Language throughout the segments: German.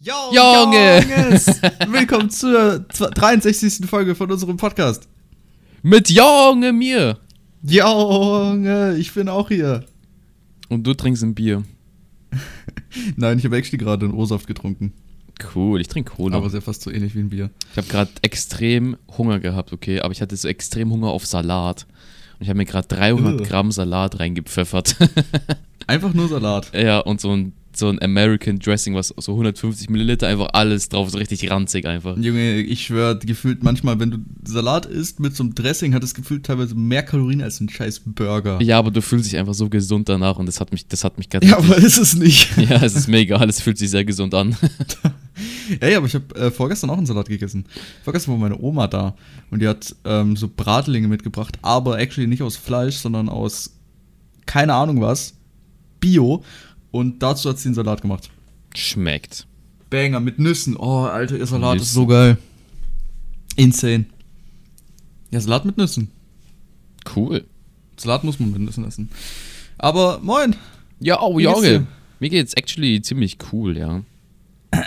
Yo, Junge! Junges! Willkommen zur 63. Folge von unserem Podcast. Mit Junge mir. Junge, ich bin auch hier. Und du trinkst ein Bier. Nein, ich habe actually gerade einen O-Saft getrunken. Cool, ich trinke Cola. Aber ist ja fast so ähnlich wie ein Bier. ich habe gerade extrem Hunger gehabt, okay? Aber ich hatte so extrem Hunger auf Salat. Und ich habe mir gerade 300 Ugh. Gramm Salat reingepfeffert. Einfach nur Salat. ja, und so ein, so ein American Dressing, was so 150 Milliliter, einfach alles drauf, so richtig ranzig einfach. Junge, ich schwör, gefühlt manchmal, wenn du Salat isst mit so einem Dressing, hat es gefühlt teilweise mehr Kalorien als ein scheiß Burger. Ja, aber du fühlst dich einfach so gesund danach und das hat mich, das hat mich gerade. Ja, aber ist es nicht. ja, es ist mega, alles fühlt sich sehr gesund an. Ey, aber ich habe äh, vorgestern auch einen Salat gegessen. Vorgestern war meine Oma da und die hat ähm, so Bratlinge mitgebracht, aber actually nicht aus Fleisch, sondern aus keine Ahnung was, Bio. Und dazu hat sie einen Salat gemacht. Schmeckt. Banger mit Nüssen. Oh, Alter, ihr Salat ist Nüssen. so geil. Insane. Ja, Salat mit Nüssen. Cool. Salat muss man mit Nüssen essen. Aber moin. Ja, oh, dir? Mir geht's actually ziemlich cool, ja.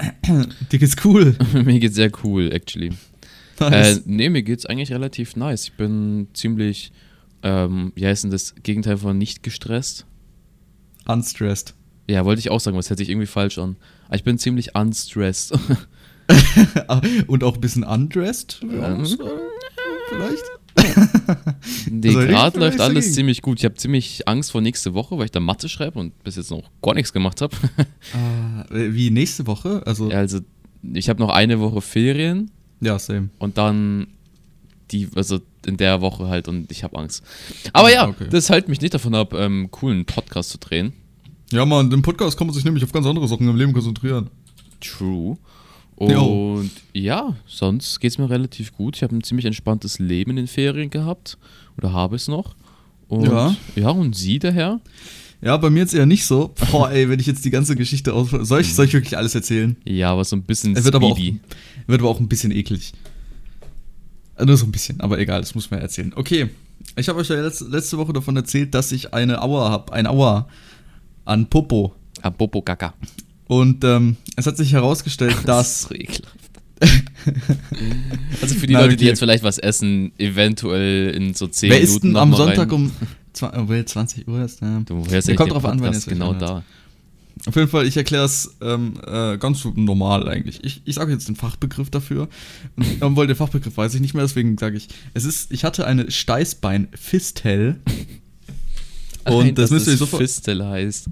Dir geht's cool. mir geht's sehr cool, actually. Nice. Äh, nee, mir geht's eigentlich relativ nice. Ich bin ziemlich, ähm, wie heißt denn das Gegenteil von nicht gestresst? Unstressed. Ja, wollte ich auch sagen, was hört sich irgendwie falsch an. Aber ich bin ziemlich unstressed. und auch ein bisschen undressed. Ähm, vielleicht. nee, gerade läuft alles dagegen. ziemlich gut. Ich habe ziemlich Angst vor nächste Woche, weil ich da Mathe schreibe und bis jetzt noch gar nichts gemacht habe. Ah, wie nächste Woche? Also, ja, also, ich habe noch eine Woche Ferien ja, same. und dann die, also in der Woche halt und ich habe Angst. Aber ja, Okay. das hält mich nicht davon ab, ähm, coolen Podcast zu drehen. Ja, Mann, im Podcast kann man sich nämlich auf ganz andere Sachen im Leben konzentrieren. True. Und ja, sonst geht es mir relativ gut. Ich habe ein ziemlich entspanntes Leben in den Ferien gehabt. Oder habe es noch. Und, Ja. Ja, und Sie daher? Ja, bei mir jetzt eher nicht so. Boah, ey, wenn ich jetzt die ganze Geschichte aus. Soll ich, soll ich wirklich alles erzählen? Ja, aber so ein bisschen Er wird aber, auch, wird aber auch ein bisschen eklig. Äh, Nur so ein bisschen, aber egal, das muss man erzählen. Okay, ich habe euch ja letzte, letzte Woche davon erzählt, dass ich eine Aua habe. Ein Aua an Popo. Ah, Bobo Gaga. Und ähm, es hat sich herausgestellt, dass. so ekelhaft. also für die Nein, Leute, die okay. jetzt vielleicht was essen, eventuell in so 10 Wer Minuten ist denn am Sonntag rein. um zwa- oh, well, 20 Uhr ist? Ja. Du hörst Ja, kommt drauf an, wann genau da. Auf jeden Fall, ich erkläre es ähm, äh, ganz normal eigentlich. Ich, ich sage jetzt den Fachbegriff dafür. Und, obwohl, den Fachbegriff weiß ich nicht mehr, deswegen sage ich, es ist, ich hatte eine Steißbein-Fistel. Und Nein, das müsst ihr euch so Fistel heißt.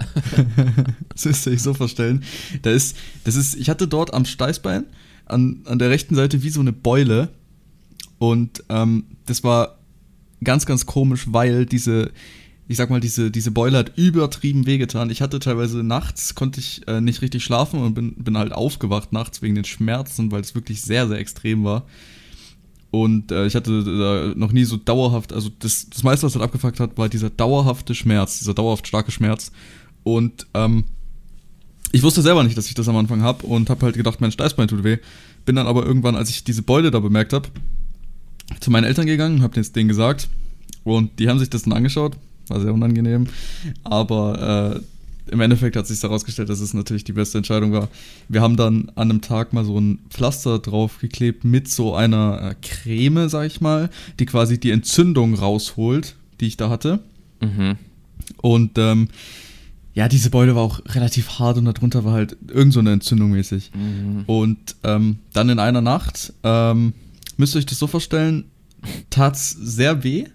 das müsst ihr euch so vorstellen. Da ist, das ist, ich hatte dort am Steißbein an, an der rechten Seite wie so eine Beule. Und ähm, das war ganz, ganz komisch, weil diese, ich sag mal, diese, diese Beule hat übertrieben wehgetan. Ich hatte teilweise nachts, konnte ich äh, nicht richtig schlafen und bin, bin halt aufgewacht nachts wegen den Schmerzen, weil es wirklich sehr, sehr extrem war. Und äh, ich hatte da noch nie so dauerhaft, also das, das meiste, was halt abgefuckt hat, war dieser dauerhafte Schmerz, dieser dauerhaft starke Schmerz. Und ähm, ich wusste selber nicht, dass ich das am Anfang habe und habe halt gedacht, mein Steißbein tut weh. Bin dann aber irgendwann, als ich diese Beule da bemerkt habe, zu meinen Eltern gegangen, habe denen gesagt und die haben sich das dann angeschaut, war sehr unangenehm, aber äh, im Endeffekt hat sich herausgestellt, dass es natürlich die beste Entscheidung war. Wir haben dann an einem Tag mal so ein Pflaster draufgeklebt mit so einer äh, Creme, sag ich mal, die quasi die Entzündung rausholt, die ich da hatte. Mhm. Und ähm, ja, diese Beule war auch relativ hart und darunter war halt irgend so eine Entzündung mäßig. Mhm. Und ähm, dann in einer Nacht, ähm, müsst ihr euch das so vorstellen, tat's sehr weh.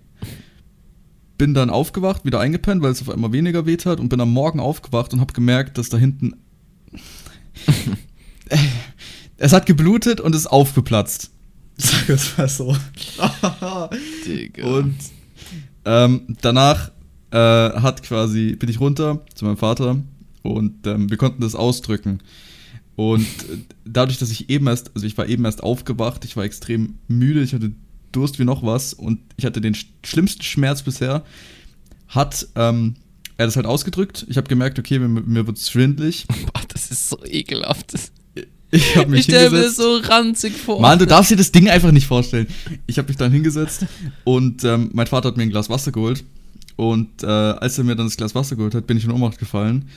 Bin dann aufgewacht, wieder eingepennt, weil es auf einmal weniger weh tat und bin am Morgen aufgewacht und habe gemerkt, dass da hinten es hat geblutet und ist aufgeplatzt. Sag es mal so. Digga. Und ähm, danach äh, hat quasi, bin ich runter zu meinem Vater und ähm, wir konnten das ausdrücken. Und äh, dadurch, dass ich eben erst, also ich war eben erst aufgewacht, ich war extrem müde, ich hatte Durst wie noch was und ich hatte den sch schlimmsten Schmerz bisher, hat ähm, er das halt ausgedrückt. Ich habe gemerkt, okay, mir, mir wird schwindlig. Boah, das ist so ekelhaft. Ich habe mich Ich stelle mir so ranzig vor. Mann, du darfst dir das Ding einfach nicht vorstellen. Ich habe mich dann hingesetzt und ähm, mein Vater hat mir ein Glas Wasser geholt. Und äh, als er mir dann das Glas Wasser geholt hat, bin ich in Ohnmacht gefallen.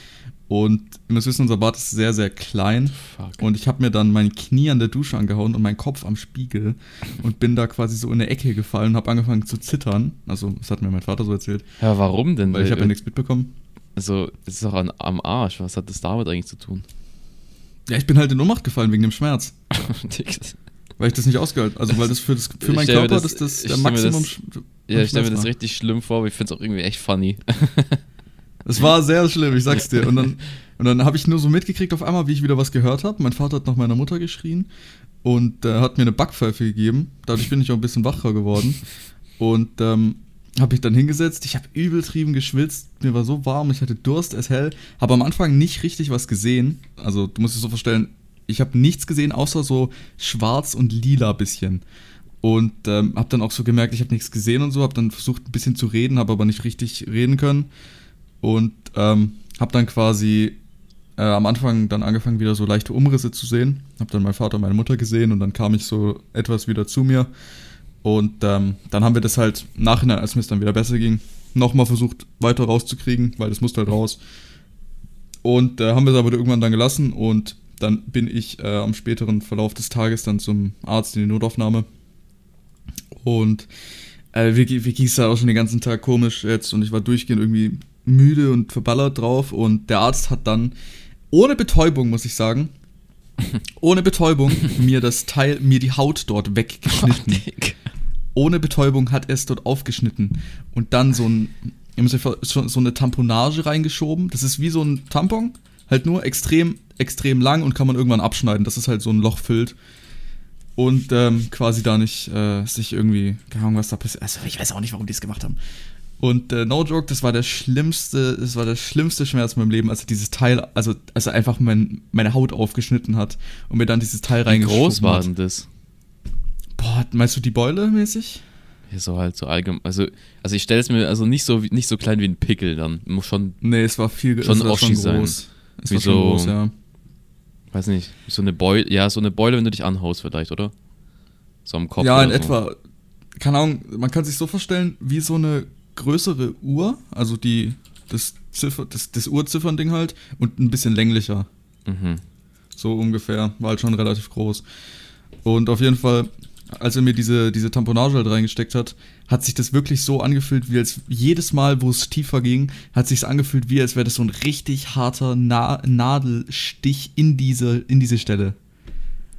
Und ihr müsst wissen, unser Bad ist sehr, sehr klein. Fuck. Und ich habe mir dann mein Knie an der Dusche angehauen und meinen Kopf am Spiegel und bin da quasi so in eine Ecke gefallen und habe angefangen zu zittern. Also, das hat mir mein Vater so erzählt, Ja, warum denn? weil ich habe ja nichts mitbekommen. Also, es ist doch an, am Arsch. Was hat das damit eigentlich zu tun? Ja, ich bin halt in Ohnmacht gefallen wegen dem Schmerz. Weil ich das nicht ausgehalten Also, weil das für, das, für meinen Körper das- das, das der Maximum. das- ja, ich stelle mir das richtig schlimm vor, aber ich finde es auch irgendwie echt funny. Es war sehr schlimm, ich sag's dir. Und dann, und dann habe ich nur so mitgekriegt auf einmal, wie ich wieder was gehört habe. Mein Vater hat nach meiner Mutter geschrien und äh, hat mir eine Backpfeife gegeben. Dadurch bin ich auch ein bisschen wacher geworden. Und ähm, habe ich dann hingesetzt. Ich habe übeltrieben geschwitzt. Mir war so warm, ich hatte Durst, es hell. Habe am Anfang nicht richtig was gesehen. Also du musst es so vorstellen, ich habe nichts gesehen, außer so schwarz und lila bisschen. Und ähm, habe dann auch so gemerkt, ich habe nichts gesehen und so. Habe dann versucht ein bisschen zu reden, habe aber nicht richtig reden können. Und ähm, habe dann quasi äh, am Anfang dann angefangen, wieder so leichte Umrisse zu sehen. Habe dann meinen Vater und meine Mutter gesehen und dann kam ich so etwas wieder zu mir. Und ähm, dann haben wir das halt nachhinein, als mir es dann wieder besser ging, nochmal versucht weiter rauszukriegen, weil das musste halt raus. Und äh, haben wir es aber irgendwann dann gelassen und dann bin ich äh, am späteren Verlauf des Tages dann zum Arzt in die Notaufnahme. Und äh, mir, mir ging es da auch schon den ganzen Tag komisch jetzt und ich war durchgehend irgendwie müde und verballert drauf und der Arzt hat dann ohne Betäubung, muss ich sagen, ohne Betäubung mir das Teil, mir die Haut dort weggeschnitten. ohne Betäubung hat er es dort aufgeschnitten und dann so ein, ihr müsst euch vor- so so eine Tamponage reingeschoben. Das ist wie so ein Tampon, halt nur extrem, extrem lang und kann man irgendwann abschneiden, dass es halt so ein Loch füllt. Und ähm, quasi da nicht äh, sich irgendwie, keine Ahnung, was da passiert. Also ich weiß auch nicht, warum die es gemacht haben. Und äh, no joke, das war der schlimmste, das war der schlimmste Schmerz in meinem Leben, als er dieses Teil, also als er einfach mein, meine Haut aufgeschnitten hat und mir dann dieses Teil Wie reingeschoben groß war hat. denn das? Boah, meinst du die Beule mäßig? Ja, so halt so allgemein. Also, also ich stelle es mir also nicht so, wie- nicht so klein wie ein Pickel dann. Muss schon, Nee, es war viel Schon es war sein. groß. Es Wie war schon so- groß, ja. weiß nicht, so eine Beule, ja, so eine Beule, wenn du dich anhaust vielleicht, oder? So am Kopf. ja, in so. etwa. Keine Ahnung, man kann sich so vorstellen, wie so eine größere Uhr, also die, das, Ziffer, das, das Uhrziffern-Ding halt, und ein bisschen länglicher. Mhm. So ungefähr. War halt schon relativ groß. Und auf jeden Fall, als er mir diese, diese Tamponage halt reingesteckt hat, hat sich das wirklich so angefühlt, wie als jedes Mal, wo es tiefer ging, hat sich angefühlt, wie als wäre das so ein richtig harter Na Nadelstich in diese, in diese Stelle.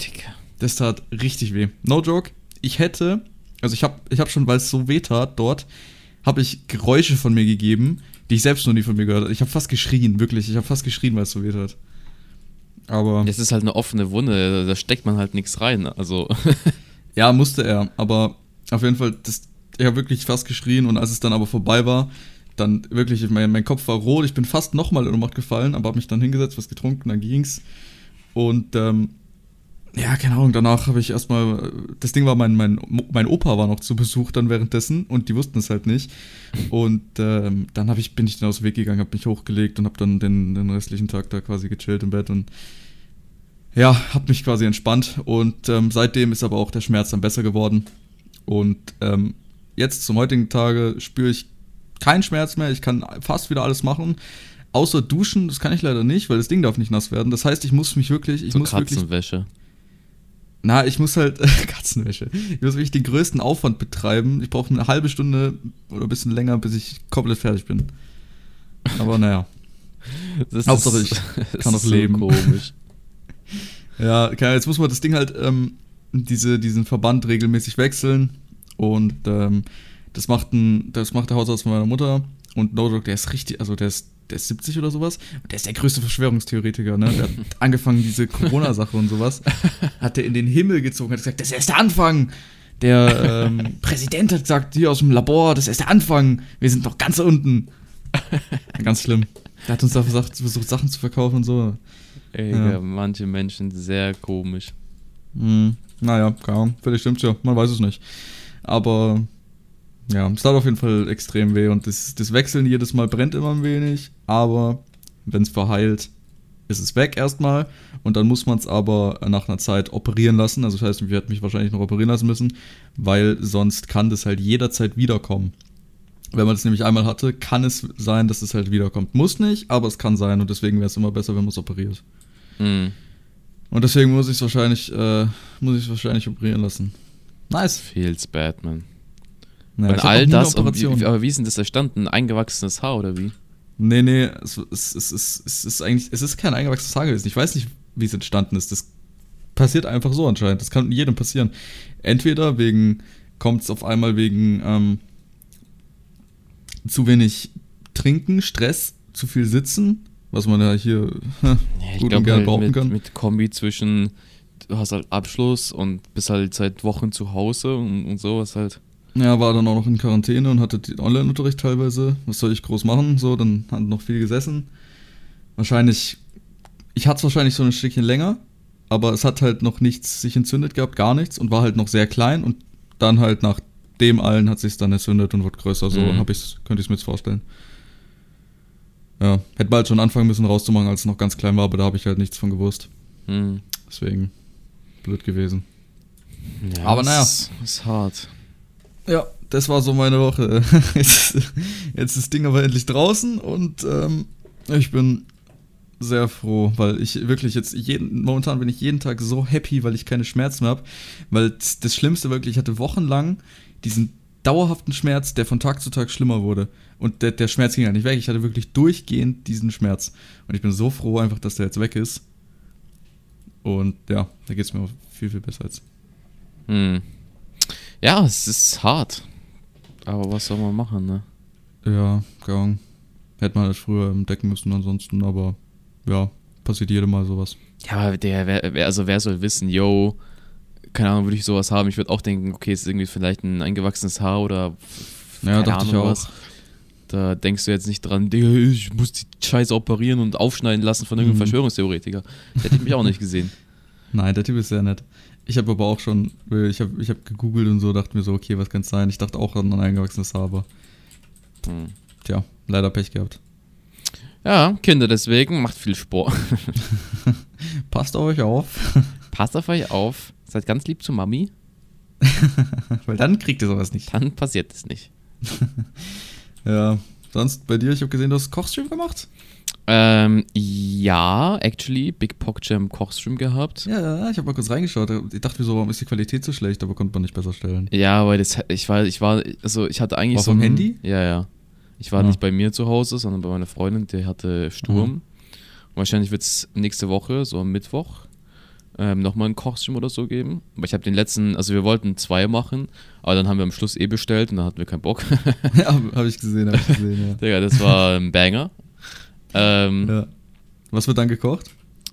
Dicker. Das tat richtig weh. No joke. Ich hätte, also ich habe ich hab schon, weil es so weh tat dort, habe ich Geräusche von mir gegeben, die ich selbst noch nie von mir gehört habe. Ich habe fast geschrien, wirklich. Ich habe fast geschrien, weil es so weh tat. Aber Das ist halt eine offene Wunde, da steckt man halt nichts rein. Also, ja, musste er. Aber auf jeden Fall, das, ich habe wirklich fast geschrien und als es dann aber vorbei war, dann wirklich, mein, mein Kopf war rot. Ich bin fast nochmal in Ohnmacht gefallen, aber habe mich dann hingesetzt, was getrunken, dann ging's. Und ähm, ja, keine Ahnung, danach habe ich erstmal, das Ding war, mein, mein, mein Opa war noch zu Besuch dann währenddessen und die wussten es halt nicht. Und ähm, dann ich, bin ich dann aus dem Weg gegangen, habe mich hochgelegt und habe dann den, den restlichen Tag da quasi gechillt im Bett und ja, habe mich quasi entspannt. Und ähm, seitdem ist aber auch der Schmerz dann besser geworden. Und ähm, jetzt zum heutigen Tage spüre ich keinen Schmerz mehr. Ich kann fast wieder alles machen. Außer duschen, das kann ich leider nicht, weil das Ding darf nicht nass werden. Das heißt, ich muss mich wirklich, ich so muss wirklich. Na, ich muss halt Katzenwäsche. Ich muss wirklich den größten Aufwand betreiben. Ich brauche eine halbe Stunde oder ein bisschen länger, bis ich komplett fertig bin. Aber naja. Das Hauptsache, ich das kann noch leben. So komisch. Ja, okay, jetzt muss man das Ding halt, ähm, diese, diesen Verband regelmäßig wechseln. Und ähm, das, macht ein, das macht der Hausarzt von meiner Mutter. Und No der ist richtig, also der ist, der ist 70 oder sowas. Und der ist der größte Verschwörungstheoretiker, ne? Der hat angefangen, diese Corona-Sache und sowas, hat er in den Himmel gezogen, hat gesagt, das ist erst der Anfang. Der ähm, Präsident hat gesagt, hier aus dem Labor, das ist erst der Anfang. Wir sind noch ganz unten. Ganz schlimm. Der hat uns da versucht, versucht Sachen zu verkaufen und so. Ey, Ja. manche Menschen sehr komisch. Hm, naja, keine Ahnung. Vielleicht stimmt's ja. Man weiß es nicht. Aber ja, es tat auf jeden Fall extrem weh und das, das Wechseln jedes Mal brennt immer ein wenig, aber wenn es verheilt, ist es weg erstmal und dann muss man es aber nach einer Zeit operieren lassen. Also das heißt, ich werde mich wahrscheinlich noch operieren lassen müssen, weil sonst kann das halt jederzeit wiederkommen. Wenn man das nämlich einmal hatte, kann es sein, dass es halt wiederkommt. Muss nicht, aber es kann sein und deswegen wäre es immer besser, wenn man es operiert. Hm. Und deswegen muss ich es wahrscheinlich, äh, muss ich es wahrscheinlich operieren lassen. Nice. Feels bad, man. Ja, Und ich hab all das, wie- aber wie ist denn das entstanden? Ein eingewachsenes Haar oder wie? Nee, nee, es, es, es, es, ist eigentlich, es ist kein eingewachsenes Haar gewesen. Ich weiß nicht, wie es entstanden ist. Das passiert einfach so anscheinend. Das kann jedem passieren. Entweder wegen, kommt es auf einmal wegen ähm, zu wenig Trinken, Stress, zu viel Sitzen, was man ja hier Ja, gut ich und glaube gern halt behaupten mit, kann. mit Kombi zwischen, du hast halt Abschluss und bist halt seit Wochen zu Hause und, und sowas halt. Ja, war dann auch noch in Quarantäne und hatte den Online-Unterricht teilweise. Was soll ich groß machen? So, dann hat noch viel gesessen. Wahrscheinlich, ich hatte es wahrscheinlich so ein Stückchen länger, aber es hat halt noch nichts sich entzündet gehabt, gar nichts und war halt noch sehr klein und dann halt nach dem allen hat sich dann entzündet und wird größer. So Mhm. hab ich's, könnte ich es mir jetzt vorstellen. Ja, hätte bald schon anfangen müssen rauszumachen, als es noch ganz klein war, aber da habe ich halt nichts von gewusst. Hm. Deswegen blöd gewesen. Ja, Aber naja. Ist, ist hart. Ja, das war so meine Woche. Jetzt, jetzt ist das Ding aber endlich draußen und ähm, ich bin sehr froh, weil ich wirklich jetzt jeden, momentan bin ich jeden Tag so happy, weil ich keine Schmerzen mehr habe. Weil das, das Schlimmste wirklich, ich hatte wochenlang diesen dauerhaften Schmerz, der von Tag zu Tag schlimmer wurde. Und der, der Schmerz ging ja nicht weg. Ich hatte wirklich durchgehend diesen Schmerz. Und ich bin so froh einfach, dass der jetzt weg ist. Und ja, da geht es mir auch viel, viel besser jetzt. Hm. Ja, es ist hart. Aber was soll man machen, ne? Ja, Ahnung. Hätte man halt früher entdecken müssen ansonsten, aber ja, passiert jedem Mal sowas. Ja, aber der, wer, wer, also wer soll wissen, yo, keine Ahnung, würde ich sowas haben. Ich würde auch denken, okay, es ist irgendwie vielleicht ein eingewachsenes Haar oder Ja, dachte ich auch. Da denkst du jetzt nicht dran, ich muss die Scheiße operieren und aufschneiden lassen von irgendeinem Mhm. Verschwörungstheoretiker. Das hätte ich mich auch nicht gesehen. Nein, der Typ ist sehr nett. Ich habe aber auch schon, ich habe ich hab gegoogelt und so, dachte mir so, okay, was kann es sein? Ich dachte auch an ein eingewachsenes Haar, aber Hm. tja, leider Pech gehabt. Ja, Kinder, deswegen macht viel Sport. Passt auf euch auf, Passt auf euch auf, seid ganz lieb zu Mami, weil dann kriegt ihr sowas nicht. dann passiert es nicht. Ja, sonst bei dir, ich habe gesehen, du hast Kochstream gemacht. Ähm, ja, actually, Big Pock Jam Kochstream gehabt. Ja, ja, ich habe mal kurz reingeschaut. Ich dachte mir so, warum ist die Qualität so schlecht, aber konnte man nicht besser stellen. Ja, weil das, ich war, ich war, also ich hatte eigentlich War so vom ein- Handy? Ja, ja. Ich war Ah. nicht bei mir zu Hause, sondern bei meiner Freundin, die hatte Sturm. Mhm. Wahrscheinlich wird es nächste Woche, so am Mittwoch, ähm, nochmal einen Kochstream oder so geben. Aber ich habe den letzten, also wir wollten zwei machen, aber dann haben wir am Schluss eh bestellt und dann hatten wir keinen Bock. ja, habe ich gesehen, habe ich gesehen, Digga, das war ein Banger. Ähm, ja. Was wird dann gekocht?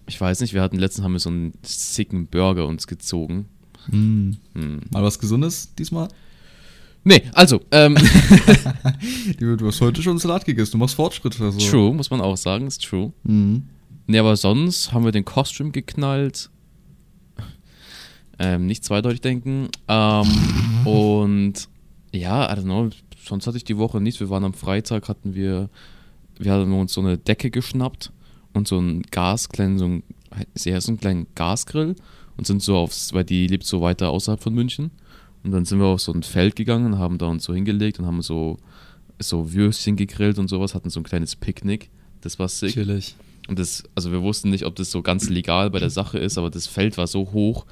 Ich weiß nicht, wir hatten letztens haben wir so einen sicken Burger uns gezogen. Hm. Hm. Mal was Gesundes diesmal? Nee, also, ähm, Du hast heute schon Salat gegessen, du machst Fortschritte. Also. true, muss man auch sagen, ist true. Mhm. Nee, aber sonst haben wir den Costume geknallt. Ähm, nicht zweideutig denken. Ähm, und ja, I don't know, sonst hatte ich die Woche nichts. Wir waren am Freitag, hatten wir, wir hatten uns so eine Decke geschnappt und so einen Gas, kleinen, so ein, ist eher so einen kleinen Gasgrill und sind so aufs, weil die lebt so weiter außerhalb von München. Und dann sind wir auf so ein Feld gegangen und haben da uns so hingelegt und haben so, so Würstchen gegrillt und sowas, hatten so ein kleines Picknick. Das war sick. Chillig. Und das, also wir wussten nicht, ob das so ganz legal bei der Sache ist, aber das Feld war so hoch,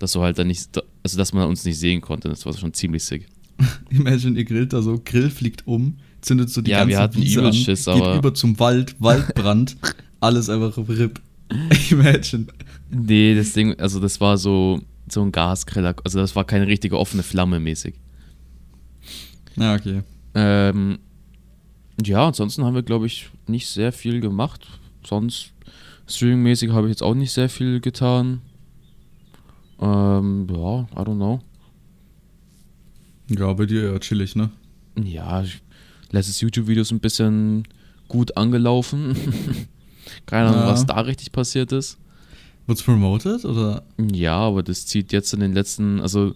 dass du halt dann nicht, also dass man uns nicht sehen konnte. Das war schon ziemlich sick. Imagine, ihr grillt da so, Grill fliegt um, zündet so die Ja, ganze wir hatten Wiese an, Schiss, geht aber- über zum Wald, Waldbrand, alles einfach RIP. Imagine. Nee, das Ding, also das war so, so ein Gasgriller, also das war keine richtige offene Flamme mäßig. Ja, okay. Ähm, ja, ansonsten haben wir, glaube ich, nicht sehr viel gemacht. Sonst, streamingmäßig habe ich jetzt auch nicht sehr viel getan. Ähm, ja, I don't know. Ja, bei dir ja chillig, ne? Ja, ich- letztes YouTube-Video ist ein bisschen gut angelaufen. Keine Ahnung, Ja. was da richtig passiert ist. Wird's promoted oder? Ja, aber das zieht jetzt in den letzten, also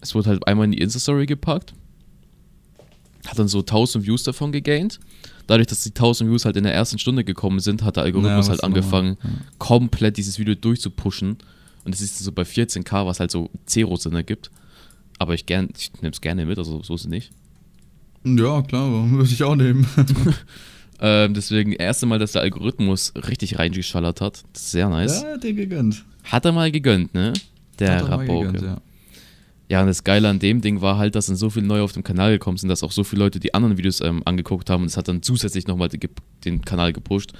es wurde halt einmal in die Insta-Story gepackt. Hat dann so 1000 Views davon gegaint. Dadurch, dass die 1000 Views halt in der ersten Stunde gekommen sind, hat der Algorithmus Naja, halt angefangen, Ja. komplett dieses Video durchzupushen. Und es ist so bei 14k, was halt so Zeros Sinn ergibt. Aber ich, gern, ich nehme es gerne mit, also so ist es nicht. Ja, klar, würde ich auch nehmen. Ähm, deswegen, erste Mal, dass der Algorithmus richtig reingeschallert hat. Sehr nice. Ja, dir gegönnt. Hat er mal gegönnt, ne? Der er Rabauke. ja. Ja, und das Geile an dem Ding war halt, dass dann so viele neu auf dem Kanal gekommen sind, dass auch so viele Leute die anderen Videos ähm, angeguckt haben und es hat dann zusätzlich nochmal den Kanal gepusht.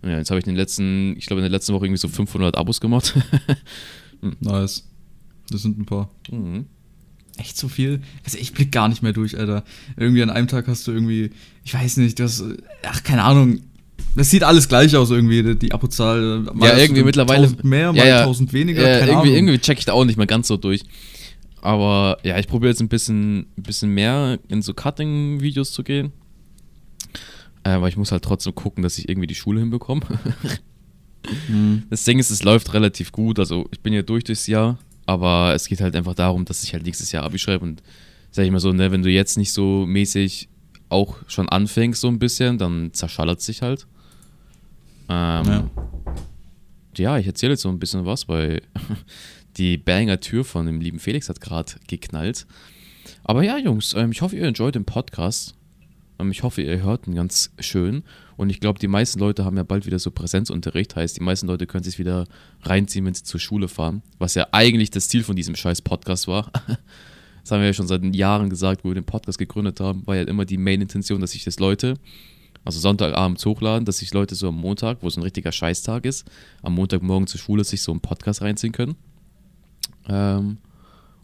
Und ja, jetzt habe ich in den letzten, ich glaube in der letzten Woche irgendwie so 500 Abos gemacht. Nice. Das sind ein paar. mhm. Echt so viel? Also ich blick gar nicht mehr durch, Alter. Irgendwie an einem Tag hast du irgendwie, ich weiß nicht, du hast, ach, keine Ahnung. Das sieht alles gleich aus irgendwie, die- Abozahl. Mal Ja, irgendwie mittlerweile- 1000 mehr, mal Ja, ja. 1000 weniger, Ja, keine irgendwie, Ahnung. irgendwie check ich da auch nicht mehr ganz so durch. Aber ja, ich probiere jetzt ein bisschen, ein bisschen mehr in so Cutting-Videos zu gehen. Äh, aber ich muss halt trotzdem gucken, dass ich irgendwie die Schule hinbekomme. Mhm. Das Ding ist, es läuft relativ gut. Also ich bin ja durch durchs Jahr, aber es geht halt einfach darum, dass ich halt nächstes Jahr Abi schreibe und sag ich mal so, ne, wenn du jetzt nicht so mäßig auch schon anfängst so ein bisschen, dann zerschallert sich halt. Ähm, Ja. ja. ich erzähle jetzt so ein bisschen was, weil die Banger Tür von dem lieben Felix hat gerade geknallt. Aber ja, Jungs, ähm, ich hoffe, ihr enjoyt den Podcast. Ähm, ich hoffe, ihr hört ihn ganz schön. Und ich glaube, die meisten Leute haben ja bald wieder so Präsenzunterricht. Heißt, die meisten Leute können sich wieder reinziehen, wenn sie zur Schule fahren. Was ja eigentlich das Ziel von diesem scheiß Podcast war. Das haben wir ja schon seit Jahren gesagt, wo wir den Podcast gegründet haben. War ja immer die Main-Intention, dass sich das Leute, also Sonntagabends hochladen, dass sich Leute so am Montag, wo es ein richtiger Scheißtag ist, am Montagmorgen zur Schule sich so einen Podcast reinziehen können. Ähm,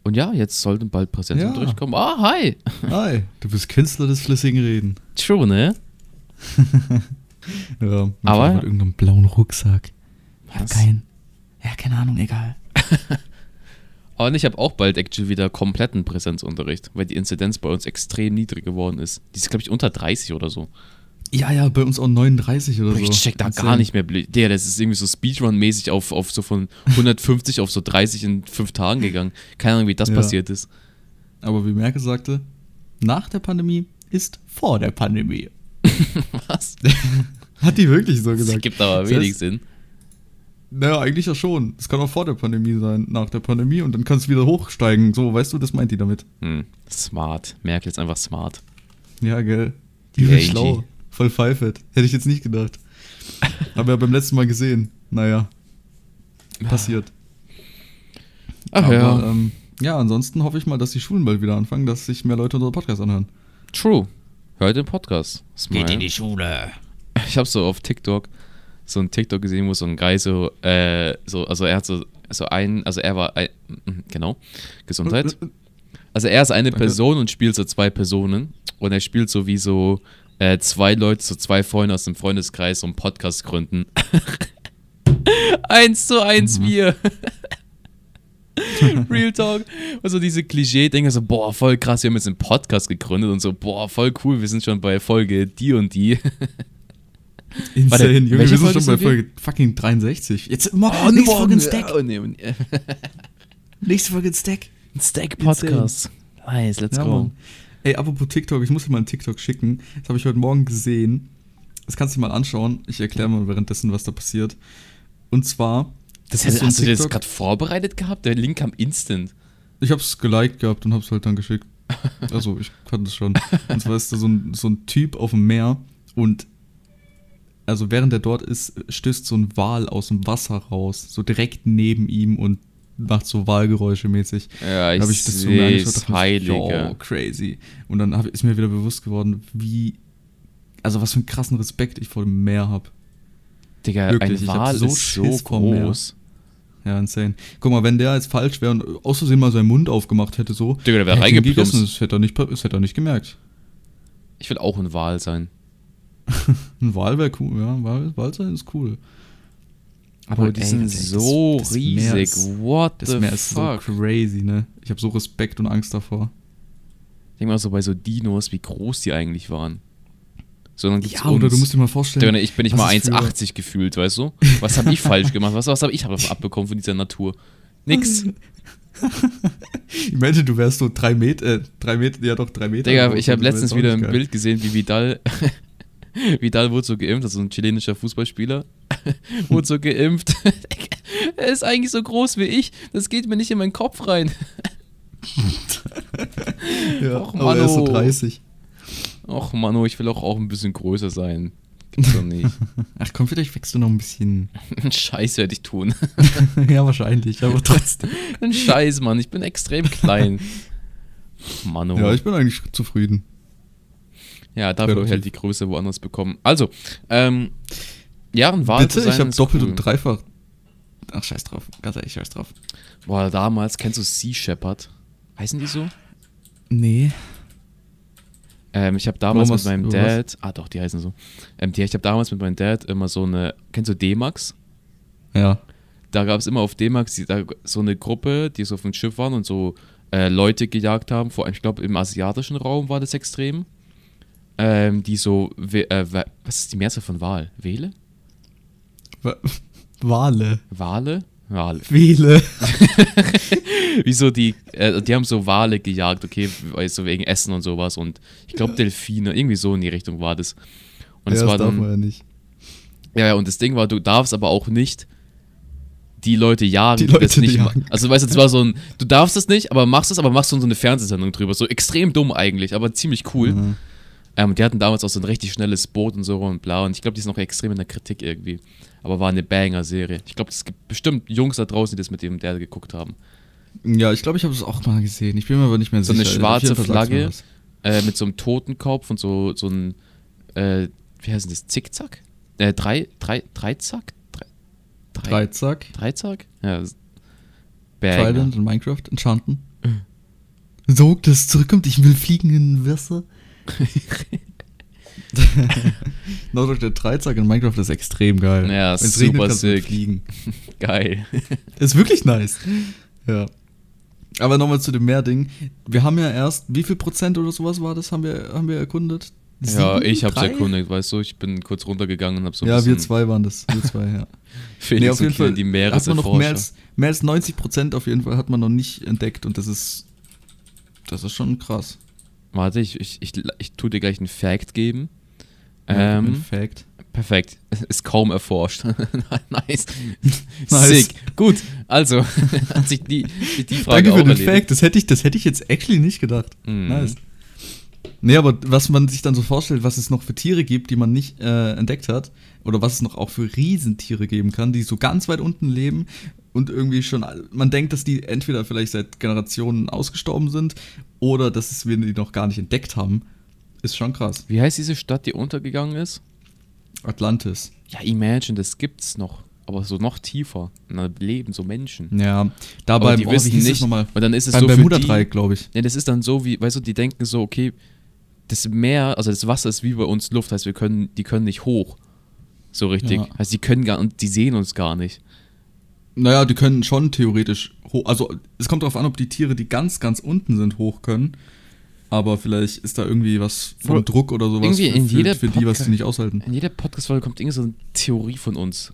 und ja, jetzt sollten bald Präsenzunterricht Ja. kommen. Ah, hi! Hi, du bist Künstler des flüssigen Reden. True, ne? Ja, mit Aber- mit irgendeinem blauen Rucksack. Was? keinen. Ja, keine Ahnung, egal. Und ich habe auch bald actually wieder kompletten Präsenzunterricht, weil die Inzidenz bei uns extrem niedrig geworden ist. Die ist, glaube ich, unter 30 oder so. Ja, ja, bei uns auch 39 oder so. ich check da Insane. gar nicht mehr. Der, das ist irgendwie so Speedrun-mäßig auf, auf so von 150 auf so 30 in fünf Tagen gegangen. Keine Ahnung, wie das Ja. passiert ist. Aber wie Merkel sagte, nach der Pandemie ist vor der Pandemie. Was? Hat die wirklich so Das gesagt? gibt aber Das wenig heißt- Sinn. Naja, eigentlich ja schon. Es kann auch vor der Pandemie sein, nach der Pandemie und dann kann es wieder hochsteigen. So, weißt du, das meint die damit. Hm, smart. Merkel ist einfach smart. Ja, gell. Die Die ist schlau. Voll pfeifet. Hätte ich jetzt nicht gedacht. Aber ja beim letzten Mal gesehen. Naja. Passiert. Ach Aber, ja. Ähm, ja, ansonsten hoffe ich mal, dass die Schulen bald wieder anfangen, dass sich mehr Leute unsere Podcasts anhören. True. Hört den Podcast. Smile. Schule. Ich habe so auf TikTok so ein TikTok gesehen, wo so ein Guy so, äh, so, also er hat so, so ein, also er war, ein, genau, Gesundheit. Also er ist eine Danke. Person und spielt so zwei Personen und er spielt so wie so äh, zwei Leute, so zwei Freunde aus dem Freundeskreis so einen Podcast gründen. eins zu eins Mhm. wir. Real Talk. Also diese Klischee-Dinger, so, boah, voll krass, wir haben jetzt einen Podcast gegründet und so, boah, voll cool, wir sind schon bei Folge die und die. Insane, Junge, wir sind Folge schon bei sind wir? Folge fucking 63. Jetzt, morgen, nächste Folge ein Stack. Oh, nee, nee. Nächste Folge ein Stack. Ein Steak-Podcast. Nice, let's Ja, go. Mann. Ey, apropos TikTok, ich muss dir mal einen TikTok schicken. Das habe ich heute Morgen gesehen. Das kannst du dir mal anschauen. Ich erkläre mal währenddessen, was da passiert. Und zwar, Das ist hast, so hast du dir das TikTok- gerade vorbereitet gehabt? Der Link kam instant. ich habe es geliked gehabt und habe es halt dann geschickt. Also, ich kannte es schon. Und zwar ist da so ein, so ein Typ auf dem Meer und also während er dort ist, stößt so ein Wal aus dem Wasser raus, so direkt neben ihm und macht so Wahlgeräusche mäßig. Ja, ich hab das so mir angeschaut, dachte yo, crazy. Und dann hab, ist mir wieder bewusst geworden, wie, also was für einen krassen Respekt ich vor dem Meer habe. Digga, Wirklich, ich ein Wal so ist so groß. Ja, insane. Guck mal, wenn der jetzt falsch wäre und aus Versehen mal seinen Mund aufgemacht hätte, so, Digga, der wäre reingeplumpst. das hätte er nicht, das hätte er nicht gemerkt. Ich will auch ein Wal sein. Ein Wal wäre cool, ja, Wal, Wal sein ist cool. Aber die ey, sind so das- das riesig. ist- What Das the Meer ist fuck? so crazy, ne? Ich habe so Respekt und Angst davor. Denk mal so bei so Dinos, wie groß die eigentlich waren. So, dann gibt's Ja, oder du uns. musst dir mal vorstellen. Ich bin nicht mal es für- 1,80 gefühlt, weißt du? Was habe ich falsch gemacht? Was, was habe ich abbekommen von dieser Natur? Nix. Ich meinte, du wärst so drei Meter, äh, drei Meter, ja doch, drei Meter. Digga, ich habe das letztens wieder ein. Bild gesehen, wie Vidal. Vidal wurde so geimpft, also ein chilenischer Fußballspieler. wurde so geimpft. er ist eigentlich so groß wie ich. Das geht mir nicht in meinen Kopf rein. Ja, Och, aber er ist so Manno. 30. Och, Manu, ich will auch, auch ein bisschen größer sein. Gibt's doch nicht. Ach komm, vielleicht wächst du noch ein bisschen. Scheiß werde ich tun. ja, wahrscheinlich, aber trotzdem. Ein Scheiß, Mann. Ich bin extrem klein. Manu. Ja, ich bin eigentlich zufrieden. Ja, dafür Relativ. halt die Größe woanders bekommen. Also, ähm, Jahren war Bitte? Ich habe doppelt und dreifach. Ach, scheiß drauf. Ganz ehrlich, scheiß drauf. Boah, damals, kennst du Sea Shepherd? Heißen die so? Nee. Ähm, ich habe damals Warum mit meinem was? Dad, ah doch, die heißen so. Ähm, die, ich habe damals mit meinem Dad immer so eine, kennst du D-Max? Ja. Da gab es immer auf D-Max so eine Gruppe, die so auf dem Schiff waren und so äh, Leute gejagt haben. Vor allem, ich glaube, im asiatischen Raum war das extrem. Ähm, die so, äh, was ist die Mehrzahl von Wal? Wele? Wa- Wale. Wale? Wale. Wele. Wieso die, äh, die haben so Wale gejagt, okay, weil so wegen Essen und sowas und ich glaube Delfine, irgendwie so in die Richtung war das. Und ja, es war das darf dann, man ja nicht. ja, ja, und das Ding war, du darfst aber auch nicht die Leute jagen, Die die, das Leute nicht jagen. ma- Also weißt du, das war so ein, du darfst das nicht, aber machst es, aber machst so eine Fernsehsendung drüber. So extrem dumm eigentlich, aber ziemlich cool. Ja. Ähm, und die hatten damals auch so ein richtig schnelles Boot und so und bla. Und ich glaube, die ist noch extrem in der Kritik irgendwie. Aber war eine Banger-Serie. Ich glaube, es gibt bestimmt Jungs da draußen, die das mit dem der geguckt haben. Ja, ich glaube, ich habe es auch mal gesehen. Ich bin mir aber nicht mehr So sicher. eine Auf schwarze Flagge. Äh, mit so einem Totenkopf und so, so ein, äh, wie heißt denn das? Zickzack? Äh, drei, drei, Dreizack? Drei, drei, Dreizack. Dreizack? Ja. das- Banger. Trident in Minecraft. Enchanten. Sog, dass es zurückkommt. Ich will fliegen in Wasser. no, doch, der Dreizack in Minecraft ist extrem geil. Ja, Wenn's super regnet, sick. fliegen. Geil. Ist wirklich nice. Ja. Aber nochmal zu dem Meerding. Wir haben ja erst, wie viel Prozent oder sowas war das, haben wir, haben wir erkundet? ja, Sieben? ich hab's Drei? erkundigt, weißt du, ich bin kurz runtergegangen und hab so ein ja, wir zwei waren das. Wir zwei, ja. Felix nee, auf jeden Kiel, Fall die hat man noch mehr als, mehr als 90 Prozent auf jeden Fall hat man noch nicht entdeckt und das ist, das ist schon krass. Warte, ich, ich, ich, ich tu dir gleich einen Fact geben. Ja, Ähm, Fact. perfekt. Ist kaum erforscht. nice. Nice. Sick. Gut, also, hat sich die, die, die Frage Danke für den erledigt. Fact, das hätte ich, das hätte ich jetzt actually nicht gedacht. Mhm. Nice. Nee, aber was man sich dann so vorstellt, was es noch für Tiere gibt, die man nicht äh, entdeckt hat, oder was es noch auch für Riesentiere geben kann, die so ganz weit unten leben und irgendwie schon, man denkt, dass die entweder vielleicht seit Generationen ausgestorben sind oder dass es wir die noch gar nicht entdeckt haben, ist schon krass. Wie heißt diese Stadt, die untergegangen ist? Atlantis. Ja, Imagine, das gibt's noch. Aber so noch tiefer. Und leben so Menschen. Ja, da Aber die oh, wissen nicht. nochmal? Und dann ist es Beim so Bermuda-Dreieck, glaube ich. Ja, das ist dann so wie, weißt du, die denken so, okay, das Meer, also das Wasser ist wie bei uns Luft, heißt, wir können, die können nicht hoch. So richtig. Ja. Heißt, die können gar, und die sehen uns gar nicht. Naja, die können schon theoretisch hoch. Also, es kommt darauf an, ob die Tiere, die ganz, ganz unten sind, hoch können. Aber vielleicht ist da irgendwie was vom Bro, Druck oder sowas irgendwie für, in für, jeder für die, was die nicht aushalten. In jeder Podcast-Folge kommt irgendeine so eine Theorie von uns.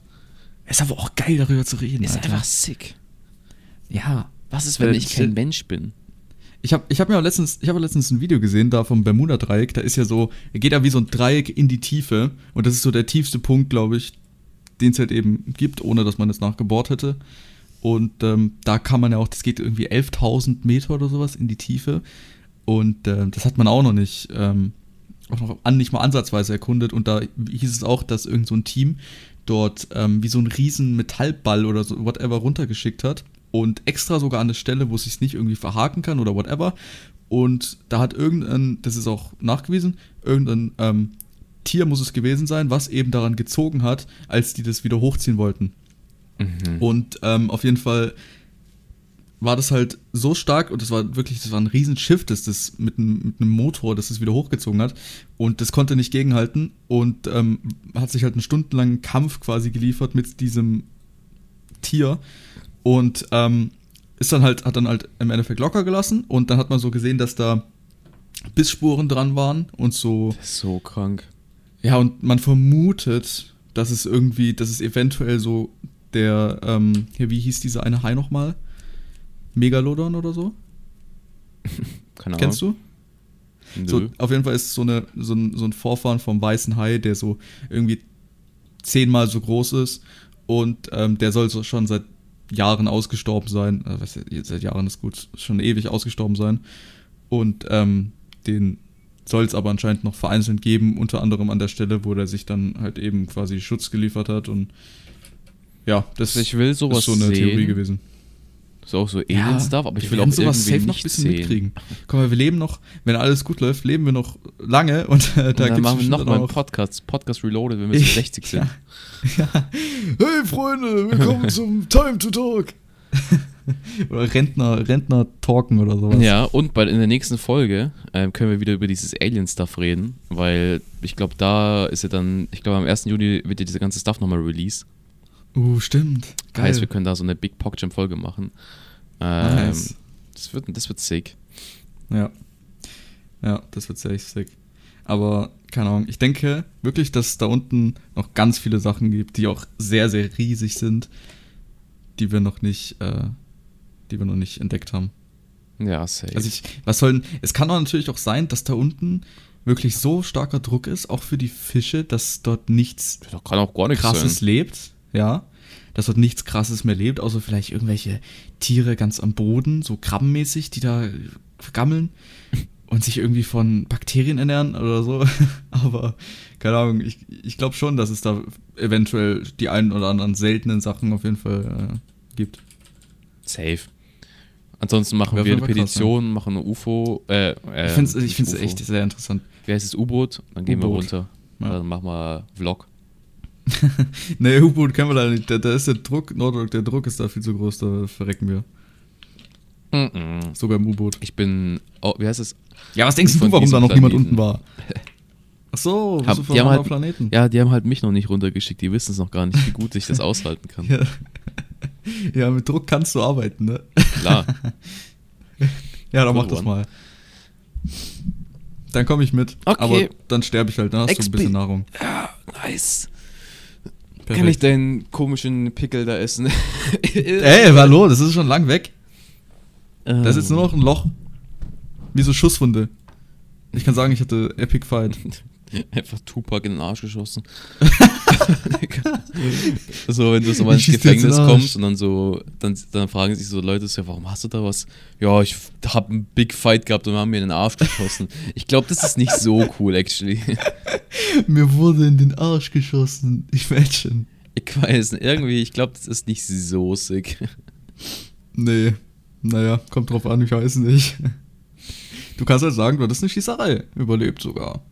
Ist aber auch geil, darüber zu reden. Ist Alter. einfach sick. Ja. Was ist, wenn Äh, ich kein Mensch bin? Ich habe ich hab mir auch letztens, ich habe letztens ein Video gesehen da vom Bermuda-Dreieck. Da ist ja so, er geht ja wie so ein Dreieck in die Tiefe. Und das ist so der tiefste Punkt, glaube ich, den es halt eben gibt, ohne dass man es nachgebohrt hätte. Und ähm, da kann man ja auch, das geht irgendwie 11.000 Meter oder sowas in die Tiefe. Und ähm, das hat man auch noch nicht, ähm, auch noch an, nicht mal ansatzweise erkundet. Und da hieß es auch, dass irgend so ein Team dort ähm, wie so einen riesen Metallball oder so whatever runtergeschickt hat. Und extra sogar an der Stelle, wo es sich nicht irgendwie verhaken kann oder whatever. Und da hat irgendein, das ist auch nachgewiesen, irgendein ähm, Tier muss es gewesen sein, was eben daran gezogen hat, als die das wieder hochziehen wollten. Mhm. Und ähm, auf jeden Fall war das halt so stark und das war wirklich, das war ein Riesenschiff, das das mit, einem- mit einem Motor, das es wieder hochgezogen hat und das konnte nicht gegenhalten und ähm, hat sich halt einen stundenlangen Kampf quasi geliefert mit diesem Tier und ähm, ist dann halt, hat dann halt im Endeffekt locker gelassen und dann hat man so gesehen, dass da Bissspuren dran waren und so Das so krank. Ja, und man vermutet, dass es irgendwie, dass es eventuell so der, ähm, hier, wie hieß dieser eine Hai nochmal? Megalodon oder so? Keine Ahnung. Kennst du? Nö. So, auf jeden Fall ist es so, eine, so, ein, so ein Vorfahren vom weißen Hai, der so irgendwie zehnmal so groß ist und ähm, der soll so schon seit Jahren ausgestorben sein. Also, was, seit Jahren ist gut, schon ewig ausgestorben sein. Und ähm, den soll es aber anscheinend noch vereinzelt geben, unter anderem an der Stelle, wo der sich dann halt eben quasi Schutz geliefert hat und ja, das ich will sowas ist so eine sehen. Theorie gewesen. So auch so Alien-Stuff, aber ich will auch sowas safe noch ein nicht bisschen sehen. mitkriegen. Mal, wir leben noch, wenn alles gut läuft, leben wir noch lange und äh, da Und dann gibt's machen wir bestimmt noch mal auch einen Podcast, Podcast Reloaded, wenn wir so 60 sind. Ja. Hey Freunde, willkommen zum Time to Talk. oder Rentner, Rentner talken oder sowas. Ja, und bei, in der nächsten Folge ähm, können wir wieder über dieses Alien-Stuff reden, weil ich glaube, da ist ja dann, ich glaube, am 1. Juni wird ja dieser ganze Stuff nochmal released. Uh, stimmt. Geil. Heißt, wir können da so eine Big Pock-Jam-Folge machen. Ähm, Nice. das, wird, das wird sick. Ja. Ja, das wird sehr sick. Aber, keine Ahnung, ich denke wirklich, dass es da unten noch ganz viele Sachen gibt, die auch sehr, sehr riesig sind, die wir noch nicht, äh, die wir noch nicht entdeckt haben. Ja, safe. Also ich, was soll denn, es kann doch natürlich auch sein, dass da unten wirklich so starker Druck ist, auch für die Fische, dass dort nichts da kann auch gar nichts krasses sein. lebt, ja. Dass dort nichts krasses mehr lebt, außer vielleicht irgendwelche Tiere ganz am Boden, so krabbenmäßig, die da vergammeln und sich irgendwie von Bakterien ernähren oder so. Aber keine Ahnung, ich, ich glaube schon, dass es da eventuell die einen oder anderen seltenen Sachen auf jeden Fall äh, gibt. Safe. Ansonsten machen wir jeden eine Fall krass, Petition, machen eine UFO. Äh, äh, ich finde es ich nicht find's UFO. echt sehr interessant. Wie heißt es? U-Boot? Dann gehen wir runter. Ja. Dann machen wir Vlog. Nee, U-Boot können wir da nicht. Da, da ist der Druck, Nordrock, der Druck ist da viel zu groß, da verrecken wir. Mhm. Sogar im U-Boot. Ich bin, oh, wie heißt es? Ja, was denkst du, warum da noch niemand Planeten. unten war? Ach so, Hab- die haben halt- Planeten. Ja, die haben halt mich noch nicht runtergeschickt. Die wissen es noch gar nicht, wie gut ich das aushalten kann. Ja. ja, mit Druck kannst du arbeiten, ne? Klar. Ja, dann Good mach das one. mal. Dann komme ich mit. Okay. Aber dann sterbe ich halt, dann hast du ein bisschen Nahrung. Ja, nice. Perfekt. Kann ich deinen komischen Pickel da essen? Ey, hallo, das ist schon lang weg. Ähm, Da ist jetzt nur noch ein Loch. Wie so Schusswunde. Ich kann sagen, ich hatte Epic Fight. Einfach Tupac in den Arsch geschossen. so, wenn du so mal ins Ich Gefängnis kommst und dann so, dann, dann fragen sich so Leute so, warum hast du da was? Ja, ich hab einen Big Fight gehabt und haben mir in den Arsch geschossen. Ich glaube, das ist nicht so cool, actually. Mir wurde in den Arsch geschossen. Imagine. Ich weiß nicht, irgendwie, ich glaube, das ist nicht so sick. Nee. Naja, kommt drauf an, ich weiß nicht. Du kannst halt sagen, du hattest eine Schießerei. Überlebt sogar.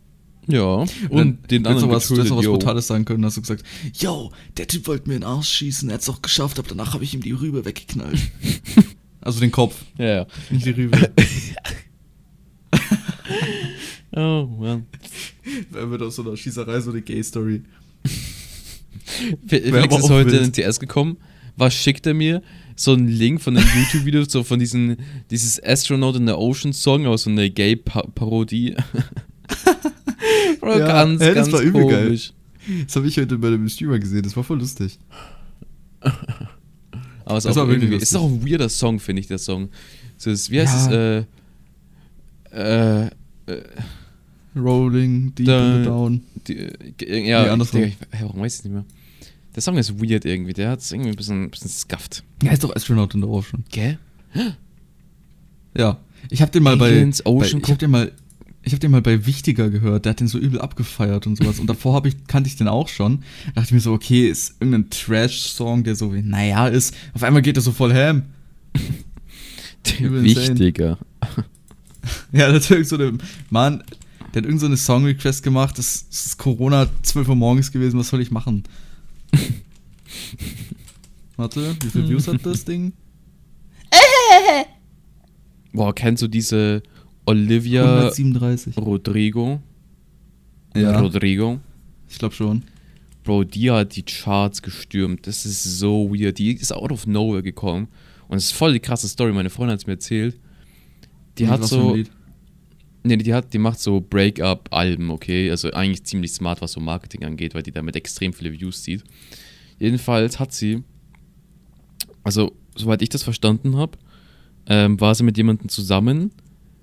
Ja, und den anderen auch was, du hättest getötet, auch was. Brutales sagen können, hast du gesagt, yo, der Typ wollte mir in den Arsch schießen, er hat's doch geschafft, aber danach habe ich ihm die Rübe weggeknallt. also den Kopf, Ja, ja. nicht die Rübe. Oh, Mann. Wer wird aus so einer Schießerei so eine Gay-Story? Felix aber ist auch heute wild. in den TS gekommen. Was schickt er mir? So einen Link von einem YouTube-Video, so von diesen, dieses Astronaut in the Ocean Song, aus so eine Gay-Parodie. Bro, Ja, ganz, ey, das ganz war übel geil. komisch. Das habe ich heute bei dem Streamer gesehen, das war voll lustig. Aber es ist auch, irgendwie, ist auch ein weirder Song, finde ich, der Song. So, es, wie heißt Ja. es? Äh, äh, Rolling, deep Da- in the down. die, äh, ja, Nee, andersrum. der, hä, warum weiß ich nicht mehr? Der Song ist weird irgendwie, der hat es irgendwie ein bisschen, ein bisschen scuffed. Ja, ist doch Astronaut in the Ocean. Gell? Ja. Ich habe den mal Aliens, bei, Ocean bei ich habe den mal ich habe den mal bei Wichtiger gehört, der hat den so übel abgefeiert und sowas. Und davor ich, kannte ich den auch schon. Da dachte ich mir so, okay, ist irgendein Trash-Song, der so, wie, naja, ist. Auf einmal geht er so voll ham. Wichtiger. Ja, irgend so eine, Mann, der hat irgend so eine Song-Request gemacht. Das, das ist Corona 12 Uhr morgens gewesen, was soll ich machen? Warte, wie viele Views hat das Ding? Boah, kennst du diese Olivia 137. Rodrigo? Ja, Rodrigo? ich glaube schon. Bro, die hat die Charts gestürmt. Das ist so weird. Die ist out of nowhere gekommen. Und es ist voll die krasse Story. Meine Freundin hat es mir erzählt. Die Und hat so. Nee, die hat, die macht so Break-up-Alben, okay? Also eigentlich ziemlich smart, was so Marketing angeht, weil die damit extrem viele Views zieht. Jedenfalls hat sie, also soweit ich das verstanden habe, ähm, war sie mit jemandem zusammen.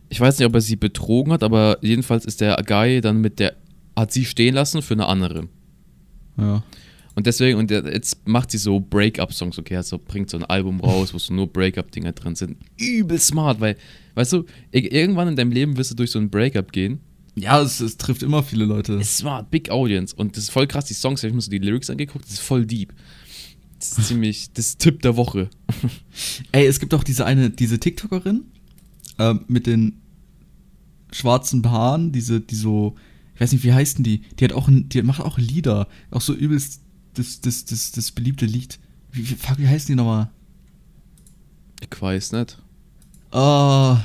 Ich weiß nicht, ob er sie betrogen hat, aber jedenfalls ist der Guy dann mit der, hat sie stehen lassen für eine andere. Ja. Und deswegen, und jetzt macht sie so Break-up-Songs, okay, also bringt so ein Album raus, wo so nur Break-up-Dinger drin sind. Übel smart, weil, weißt du, ir- irgendwann in deinem Leben wirst du durch so ein Break-up gehen Ja, es, es trifft immer viele Leute. War Big Audience und das ist voll krass, die Songs, ich habe mir so die Lyrics angeguckt, das ist voll deep. Das ist ziemlich, das ist Tipp der Woche. Ey, es gibt auch diese eine, diese TikTokerin ähm, mit den schwarzen Haaren, diese, die so, ich weiß nicht, wie heißen die? Die hat auch, die macht auch Lieder, auch so übelst das, das, das, das beliebte Lied. Wie, wie, fuck, wie heißen die nochmal? Ich weiß nicht. Ah.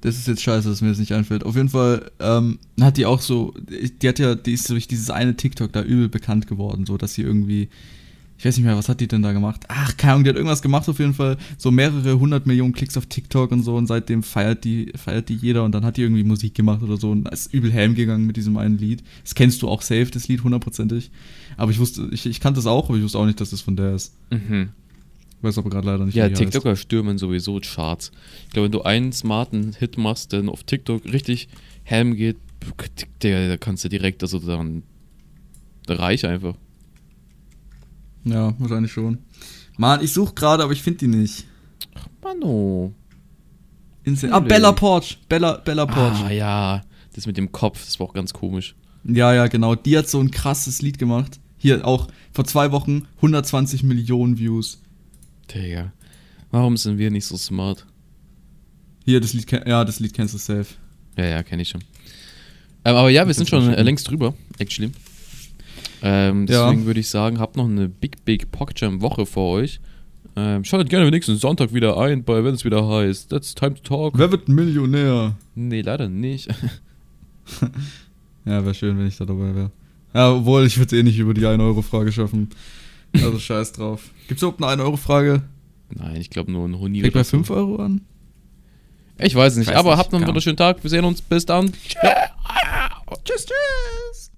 Das ist jetzt scheiße, dass mir das nicht einfällt. Auf jeden Fall ähm, hat die auch so, die hat ja, die ist durch dieses eine TikTok da übel bekannt geworden, so dass sie irgendwie, ich weiß nicht mehr, was hat die denn da gemacht? Ach, keine Ahnung, die hat irgendwas gemacht auf jeden Fall, so mehrere hundert Millionen Klicks auf TikTok und so und seitdem feiert die, feiert die jeder und dann hat die irgendwie Musik gemacht oder so und ist übel helm gegangen mit diesem einen Lied. Das kennst du auch safe, das Lied, hundertprozentig. Aber ich wusste, ich, ich kannte das auch, aber ich wusste auch nicht, dass das von der ist. Mhm. Ich weiß aber gerade leider nicht, Ja, die heißt. TikToker stürmen sowieso Charts. Ich glaube, wenn du einen smarten Hit machst, der auf TikTok richtig Helm geht, der, da kannst du direkt, also dann reich einfach. Ja, wahrscheinlich schon. Mann, ich suche gerade, aber ich finde die nicht. Mano. Instant. Ah? Bella Porch. Bella, Bella Porch. Ah ja, das mit dem Kopf, das war auch ganz komisch. Ja, ja, genau. Die hat so ein krasses Lied gemacht. Hier auch vor zwei Wochen 120 Millionen Views. Digga. Warum sind wir nicht so smart? Hier, das Lied, ja, das Lied kennst du safe. Ja, ja, kenne ich schon. Ähm, aber ja, wir Das sind schon äh, längst drüber, actually. Ähm, Ja. deswegen würde ich sagen, habt noch eine Big, Big Pockjam Woche vor euch. Ähm, schaltet gerne nächsten Sonntag wieder ein, bei wenn es wieder heißt. That's time to talk. Wer wird Millionär? Nee, leider nicht. Ja, wäre schön, wenn ich da dabei wäre. Ja, obwohl, ich würde eh nicht über die 1-Euro-Frage schaffen. Also scheiß drauf. Gibt's überhaupt eine 1-Euro-Frage? Nein, ich glaube nur ein Huni. Fängt bei oder so. 5 Euro an? Ich weiß nicht, Ich weiß aber nicht, habt noch einen wunderschönen Tag. Wir sehen uns. Bis dann. Tschüss, tschüss!